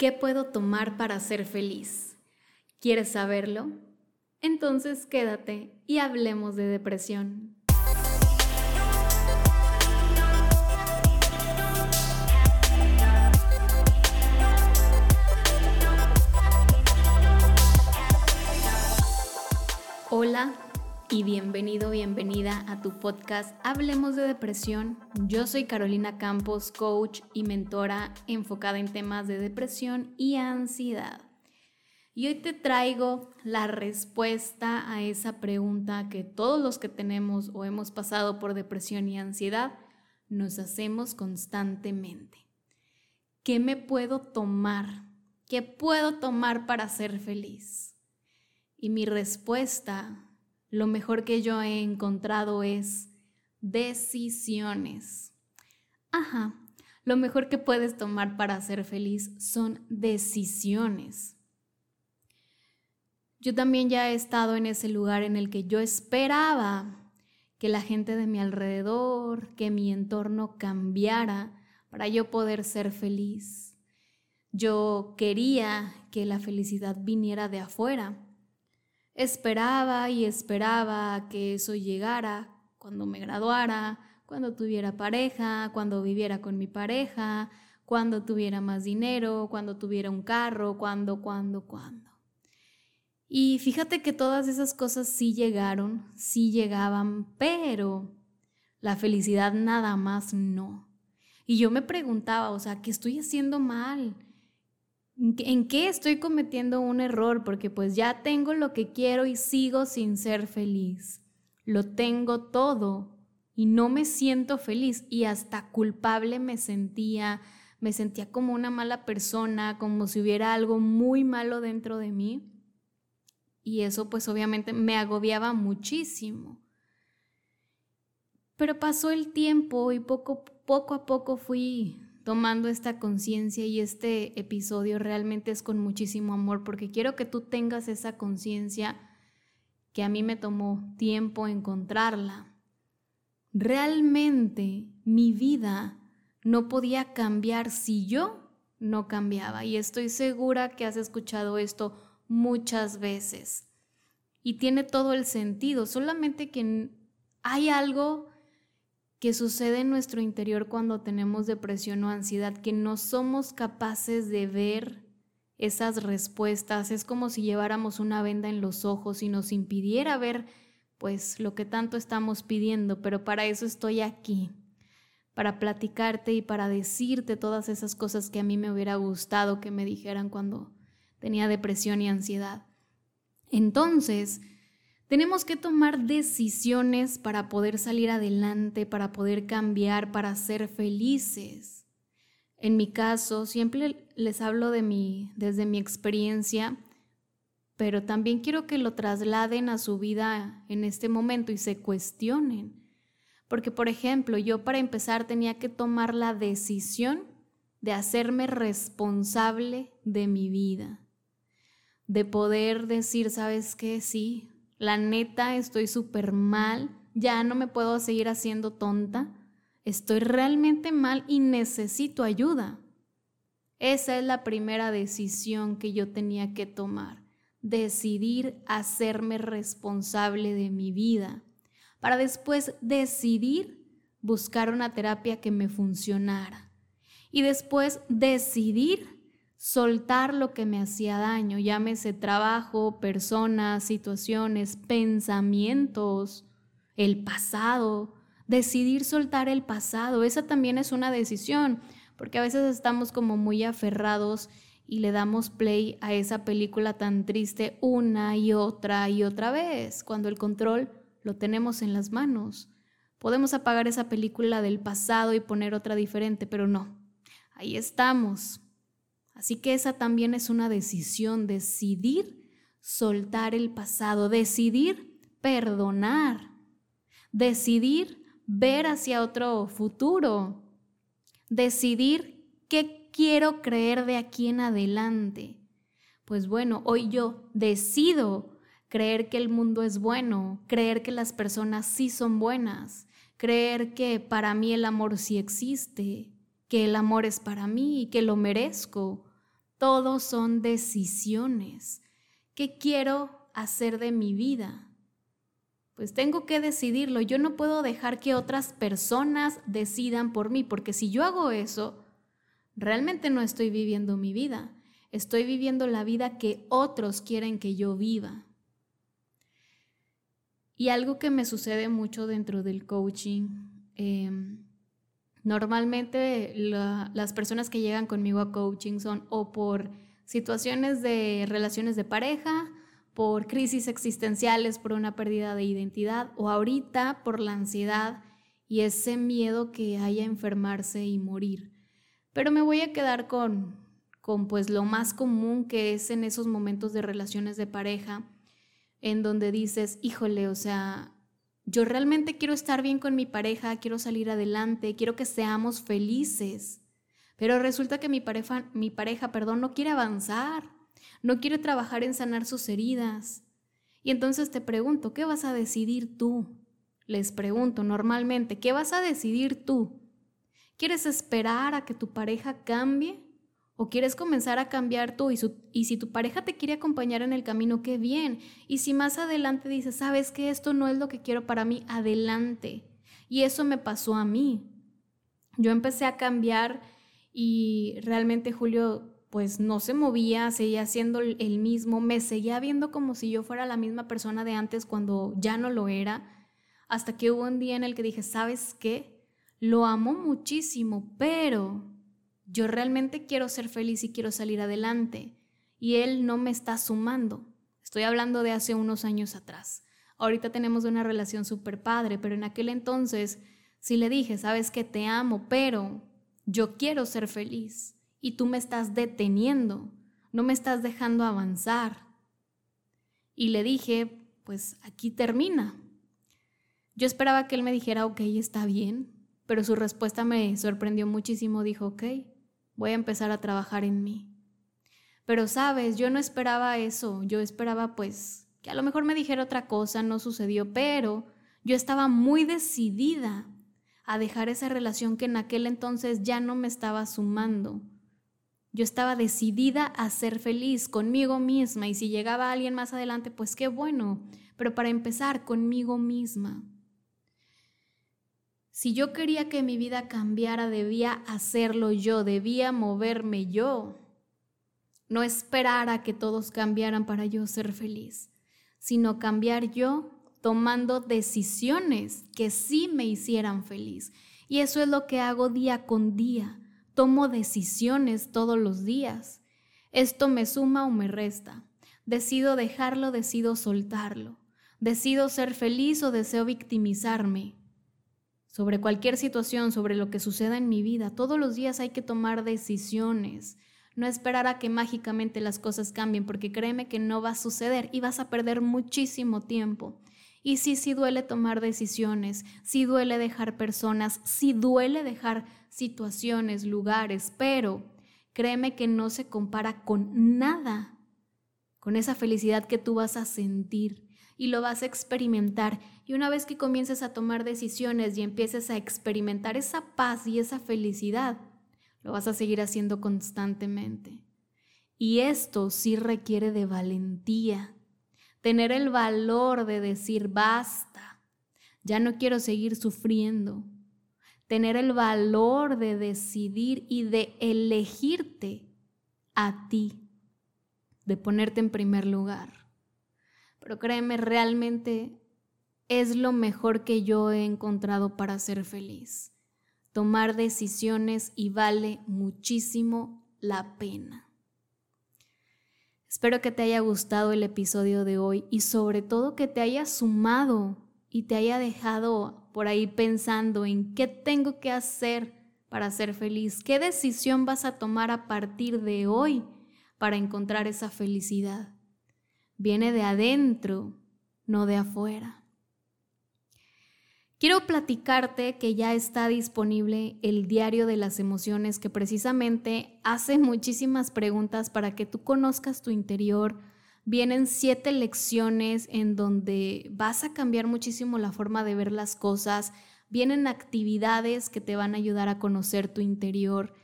¿Qué puedo tomar para ser feliz? ¿Quieres saberlo? Entonces quédate y hablemos de depresión. Hola y bienvenido, bienvenida a tu podcast Hablemos de Depresión. Yo soy Carolina Campos, coach y mentora enfocada en temas de depresión y ansiedad. Y hoy te traigo la respuesta a esa pregunta que todos los que tenemos o hemos pasado por depresión y ansiedad nos hacemos constantemente. ¿Qué me puedo tomar? ¿Qué puedo tomar para ser feliz? Y mi respuesta lo mejor que yo he encontrado es decisiones. Ajá, lo mejor que puedes tomar para ser feliz son decisiones. Yo también ya he estado en ese lugar en el que yo esperaba que la gente de mi alrededor, que mi entorno cambiara para yo poder ser feliz. Yo quería que la felicidad viniera de afuera Esperaba y esperaba que eso llegara cuando me graduara, cuando tuviera pareja, cuando viviera con mi pareja, cuando tuviera más dinero, cuando tuviera un carro, cuando, cuando, cuando. Y fíjate que todas esas cosas sí llegaron, sí llegaban, pero la felicidad nada más no. Y yo me preguntaba, o sea, ¿qué estoy haciendo mal? ¿En qué estoy cometiendo un error? Porque pues ya tengo lo que quiero y sigo sin ser feliz. Lo tengo todo y no me siento feliz y hasta culpable me sentía, me sentía como una mala persona, como si hubiera algo muy malo dentro de mí. Y eso pues obviamente me agobiaba muchísimo. Pero pasó el tiempo y poco, poco a poco fui tomando esta conciencia y este episodio realmente es con muchísimo amor porque quiero que tú tengas esa conciencia que a mí me tomó tiempo encontrarla. Realmente mi vida no podía cambiar si yo no cambiaba y estoy segura que has escuchado esto muchas veces y tiene todo el sentido, solamente que hay algo que sucede en nuestro interior cuando tenemos depresión o ansiedad, que no somos capaces de ver esas respuestas. Es como si lleváramos una venda en los ojos y nos impidiera ver pues lo que tanto estamos pidiendo, pero para eso estoy aquí, para platicarte y para decirte todas esas cosas que a mí me hubiera gustado que me dijeran cuando tenía depresión y ansiedad. Entonces, tenemos que tomar decisiones para poder salir adelante, para poder cambiar, para ser felices. En mi caso, siempre les hablo de mi, desde mi experiencia, pero también quiero que lo trasladen a su vida en este momento y se cuestionen. Porque, por ejemplo, yo para empezar tenía que tomar la decisión de hacerme responsable de mi vida, de poder decir, ¿sabes qué? Sí, la neta estoy súper mal, ya no me puedo seguir haciendo tonta, estoy realmente mal y necesito ayuda. Esa es la primera decisión que yo tenía que tomar, decidir hacerme responsable de mi vida, para después decidir buscar una terapia que me funcionara y después decidir soltar lo que me hacía daño, llámese trabajo, personas, situaciones, pensamientos, el pasado, decidir soltar el pasado, esa también es una decisión, porque a veces estamos como muy aferrados y le damos play a esa película tan triste una y otra y otra vez, cuando el control lo tenemos en las manos. Podemos apagar esa película del pasado y poner otra diferente, pero no, ahí estamos Así que esa también es una decisión, decidir soltar el pasado, decidir perdonar, decidir ver hacia otro futuro, decidir qué quiero creer de aquí en adelante. Pues bueno, hoy yo decido creer que el mundo es bueno, creer que las personas sí son buenas, creer que para mí el amor sí existe, que el amor es para mí y que lo merezco Todos son decisiones. ¿Qué quiero hacer de mi vida? Pues tengo que decidirlo. Yo no puedo dejar que otras personas decidan por mí, porque si yo hago eso, realmente no estoy viviendo mi vida. Estoy viviendo la vida que otros quieren que yo viva. Y algo que me sucede mucho dentro del coaching, em, normalmente las personas que llegan conmigo a coaching son o por situaciones de relaciones de pareja, por crisis existenciales, por una pérdida de identidad o ahorita por la ansiedad y ese miedo que haya a enfermarse y morir. Pero me voy a quedar con, con pues lo más común que es en esos momentos de relaciones de pareja, en donde dices, híjole, o sea, yo realmente quiero estar bien con mi pareja, quiero salir adelante, quiero que seamos felices, pero resulta que mi pareja, mi pareja, perdón, no quiere avanzar, no quiere trabajar en sanar sus heridas. Y entonces te pregunto, ¿qué vas a decidir tú? Les pregunto normalmente, ¿qué vas a decidir tú? ¿Quieres esperar a que tu pareja cambie? ¿O quieres comenzar a cambiar tú? Y, si tu pareja te quiere acompañar en el camino, qué bien. Y si más adelante dices, sabes que esto no es lo que quiero para mí, adelante. Y eso me pasó a mí. Yo empecé a cambiar y realmente Julio pues no se movía, seguía siendo el mismo, me seguía viendo como si yo fuera la misma persona de antes cuando ya no lo era, hasta que hubo un día en el que dije, ¿sabes qué? Lo amo muchísimo, pero yo realmente quiero ser feliz y quiero salir adelante. Y él no me está sumando. Estoy hablando de hace unos años atrás. Ahorita tenemos una relación súper padre, pero en aquel entonces sí le dije, sabes que te amo, pero yo quiero ser feliz y tú me estás deteniendo, no me estás dejando avanzar. Y le dije, pues aquí termina. Yo esperaba que él me dijera, ok, está bien, pero su respuesta me sorprendió muchísimo. Dijo, ok, voy a empezar a trabajar en mí. Pero sabes, yo no esperaba eso, yo esperaba pues que a lo mejor me dijera otra cosa, no sucedió, pero yo estaba muy decidida a dejar esa relación que en aquel entonces ya no me estaba sumando. Yo estaba decidida a ser feliz conmigo misma y si llegaba alguien más adelante, pues qué bueno, pero para empezar conmigo misma. Si yo quería que mi vida cambiara, debía hacerlo yo, debía moverme yo. No esperar a que todos cambiaran para yo ser feliz, sino cambiar yo tomando decisiones que sí me hicieran feliz. Y eso es lo que hago día con día. Tomo decisiones todos los días. Esto me suma o me resta. Decido dejarlo, decido soltarlo. Decido ser feliz o deseo victimizarme sobre cualquier situación, sobre lo que suceda en mi vida. Todos los días hay que tomar decisiones. No esperar a que mágicamente las cosas cambien, porque créeme que no va a suceder y vas a perder muchísimo tiempo. Y sí, sí duele tomar decisiones, sí duele dejar personas, sí duele dejar situaciones, lugares, pero créeme que no se compara con nada, con esa felicidad que tú vas a sentir y lo vas a experimentar. Y una vez que comiences a tomar decisiones y empieces a experimentar esa paz y esa felicidad, lo vas a seguir haciendo constantemente. Y esto sí requiere de valentía, tener el valor de decir basta, ya no quiero seguir sufriendo, tener el valor de decidir y de elegirte a ti, de ponerte en primer lugar pero créeme, realmente es lo mejor que yo he encontrado para ser feliz. Tomar decisiones y vale muchísimo la pena. Espero que te haya gustado el episodio de hoy y sobre todo que te haya sumado y te haya dejado por ahí pensando en qué tengo que hacer para ser feliz, qué decisión vas a tomar a partir de hoy para encontrar esa felicidad viene de adentro, no de afuera. Quiero platicarte que ya está disponible el diario de las emociones que precisamente hace muchísimas preguntas para que tú conozcas tu interior. Vienen siete lecciones en donde vas a cambiar muchísimo la forma de ver las cosas. Vienen actividades que te van a ayudar a conocer tu interior.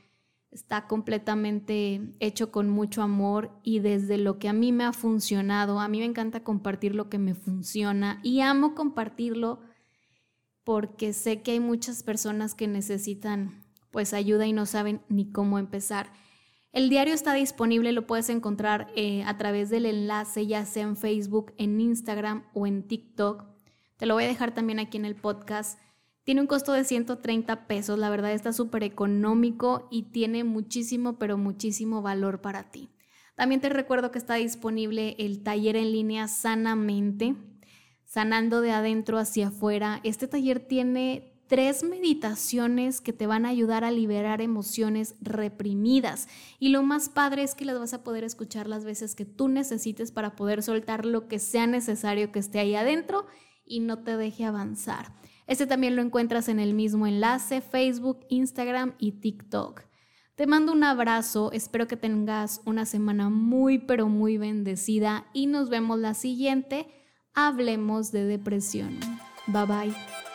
Está completamente hecho con mucho amor y desde lo que a mí me ha funcionado. A mí me encanta compartir lo que me funciona y amo compartirlo porque sé que hay muchas personas que necesitan pues ayuda y no saben ni cómo empezar. El diario está disponible, lo puedes encontrar eh, a través del enlace, ya sea en Facebook, en Instagram o en TikTok. Te lo voy a dejar también aquí en el podcast. Tiene un costo de 130 pesos, la verdad está súper económico y tiene muchísimo, pero muchísimo valor para ti. También te recuerdo que está disponible el taller en línea Sanamente, sanando de adentro hacia afuera. Este taller tiene tres meditaciones que te van a ayudar a liberar emociones reprimidas. Y lo más padre es que las vas a poder escuchar las veces que tú necesites para poder soltar lo que sea necesario que esté ahí adentro y no te deje avanzar. Este también lo encuentras en el mismo enlace, Facebook, Instagram y TikTok. Te mando un abrazo, espero que tengas una semana muy pero muy bendecida y nos vemos la siguiente. Hablemos de depresión. Bye bye.